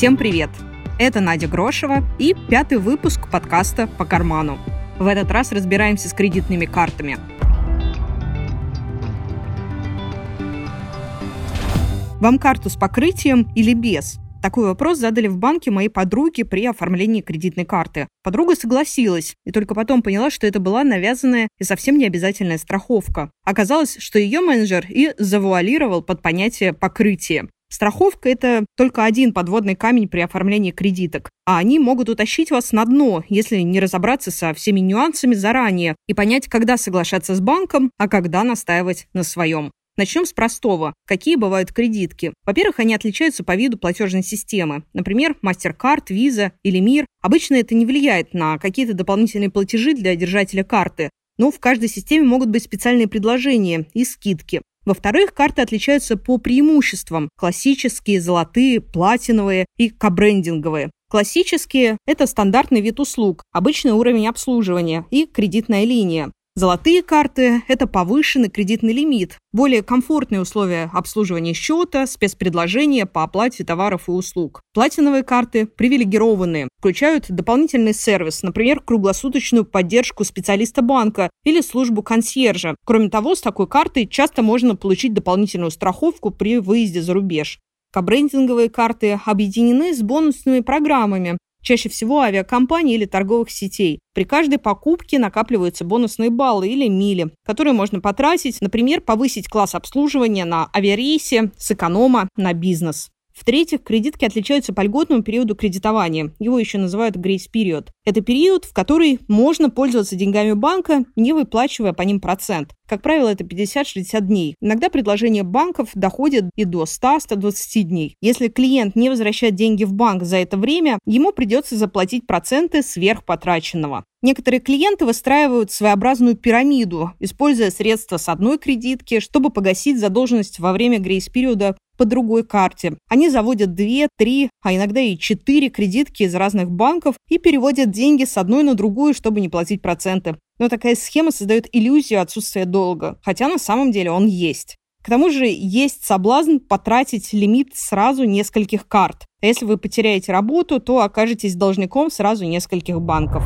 Всем привет! Это Надя Грошева и пятый выпуск подкаста «По карману». В этот раз разбираемся с кредитными картами. Вам карту с покрытием или без? Такой вопрос задали в банке моей подруге при оформлении кредитной карты. Подруга согласилась, и только потом поняла, что это была навязанная и совсем не обязательная страховка. Оказалось, что ее менеджер и завуалировал под понятие покрытия. Страховка – это только один подводный камень при оформлении кредиток, а они могут утащить вас на дно, если не разобраться со всеми нюансами заранее и понять, когда соглашаться с банком, а когда настаивать на своем. Начнем с простого. Какие бывают кредитки? Во-первых, они отличаются по виду платежной системы. Например, MasterCard, Visa или Мир. Обычно это не влияет на какие-то дополнительные платежи для держателя карты, но в каждой системе могут быть специальные предложения и скидки. Во-вторых, карты отличаются по преимуществам. Классические, золотые, платиновые и кабрендинговые. Классические – это стандартный вид услуг, обычный уровень обслуживания и кредитная линия. Золотые карты – это повышенный кредитный лимит, более комфортные условия обслуживания счета, спецпредложения по оплате товаров и услуг. Платиновые карты привилегированные, включают дополнительный сервис, например, круглосуточную поддержку специалиста банка или службу консьержа. Кроме того, с такой картой часто можно получить дополнительную страховку при выезде за рубеж. Кабрендинговые карты объединены с бонусными программами, чаще всего авиакомпаний или торговых сетей. При каждой покупке накапливаются бонусные баллы или мили, которые можно потратить, например, повысить класс обслуживания на авиарейсе с эконома на бизнес. В-третьих, кредитки отличаются по льготному периоду кредитования. Его еще называют period. Это период, в который можно пользоваться деньгами банка, не выплачивая по ним процент. Как правило, это 50-60 дней. Иногда предложения банков доходят и до 100-120 дней. Если клиент не возвращает деньги в банк за это время, ему придется заплатить проценты сверх потраченного. Некоторые клиенты выстраивают своеобразную пирамиду, используя средства с одной кредитки, чтобы погасить задолженность во время грейс-периода по другой карте. Они заводят 2, 3, а иногда и 4 кредитки из разных банков и переводят деньги с одной на другую, чтобы не платить проценты. Но такая схема создает иллюзию отсутствия долга, хотя на самом деле он есть. К тому же есть соблазн потратить лимит сразу нескольких карт. А если вы потеряете работу, то окажетесь должником сразу нескольких банков.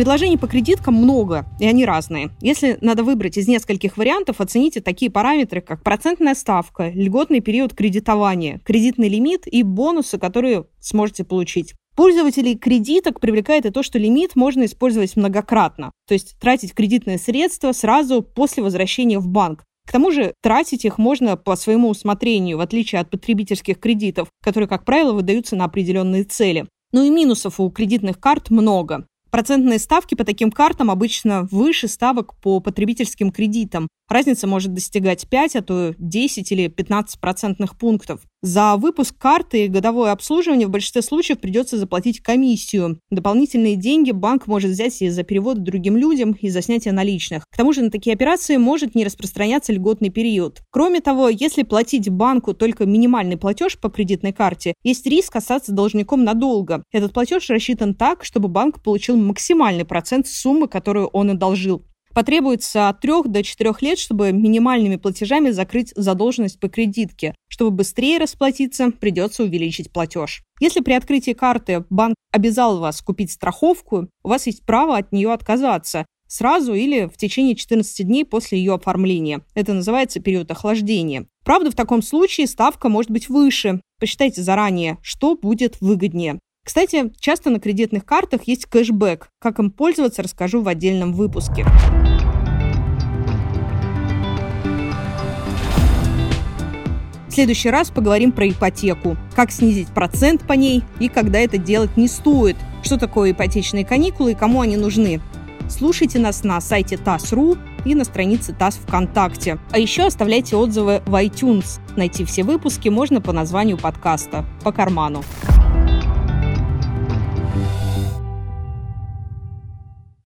Предложений по кредиткам много, и они разные. Если надо выбрать из нескольких вариантов, оцените такие параметры, как процентная ставка, льготный период кредитования, кредитный лимит и бонусы, которые сможете получить. Пользователей кредиток привлекает и то, что лимит можно использовать многократно, то есть тратить кредитные средства сразу после возвращения в банк. К тому же тратить их можно по своему усмотрению, в отличие от потребительских кредитов, которые, как правило, выдаются на определенные цели. Ну и минусов у кредитных карт много. Процентные ставки по таким картам обычно выше ставок по потребительским кредитам. Разница может достигать 5, а то 10 или 15 процентных пунктов. За выпуск карты и годовое обслуживание в большинстве случаев придется заплатить комиссию. Дополнительные деньги банк может взять и за переводы другим людям, и за снятие наличных. К тому же на такие операции может не распространяться льготный период. Кроме того, если платить банку только минимальный платеж по кредитной карте, есть риск остаться должником надолго. Этот платеж рассчитан так, чтобы банк получил максимальный процент суммы, которую он одолжил. Потребуется от 3 до 4 лет, чтобы минимальными платежами закрыть задолженность по кредитке. Чтобы быстрее расплатиться, придется увеличить платеж. Если при открытии карты банк обязал вас купить страховку, у вас есть право от нее отказаться сразу или в течение 14 дней после ее оформления. Это называется период охлаждения. Правда, в таком случае ставка может быть выше. Посчитайте заранее, что будет выгоднее. Кстати, часто на кредитных картах есть кэшбэк. Как им пользоваться, расскажу в отдельном выпуске. В следующий раз поговорим про ипотеку, как снизить процент по ней и когда это делать не стоит, что такое ипотечные каникулы и кому они нужны. Слушайте нас на сайте ТАСС.ру и на странице ТАСС ВКонтакте. А еще оставляйте отзывы в iTunes. Найти все выпуски можно по названию подкаста «По карману».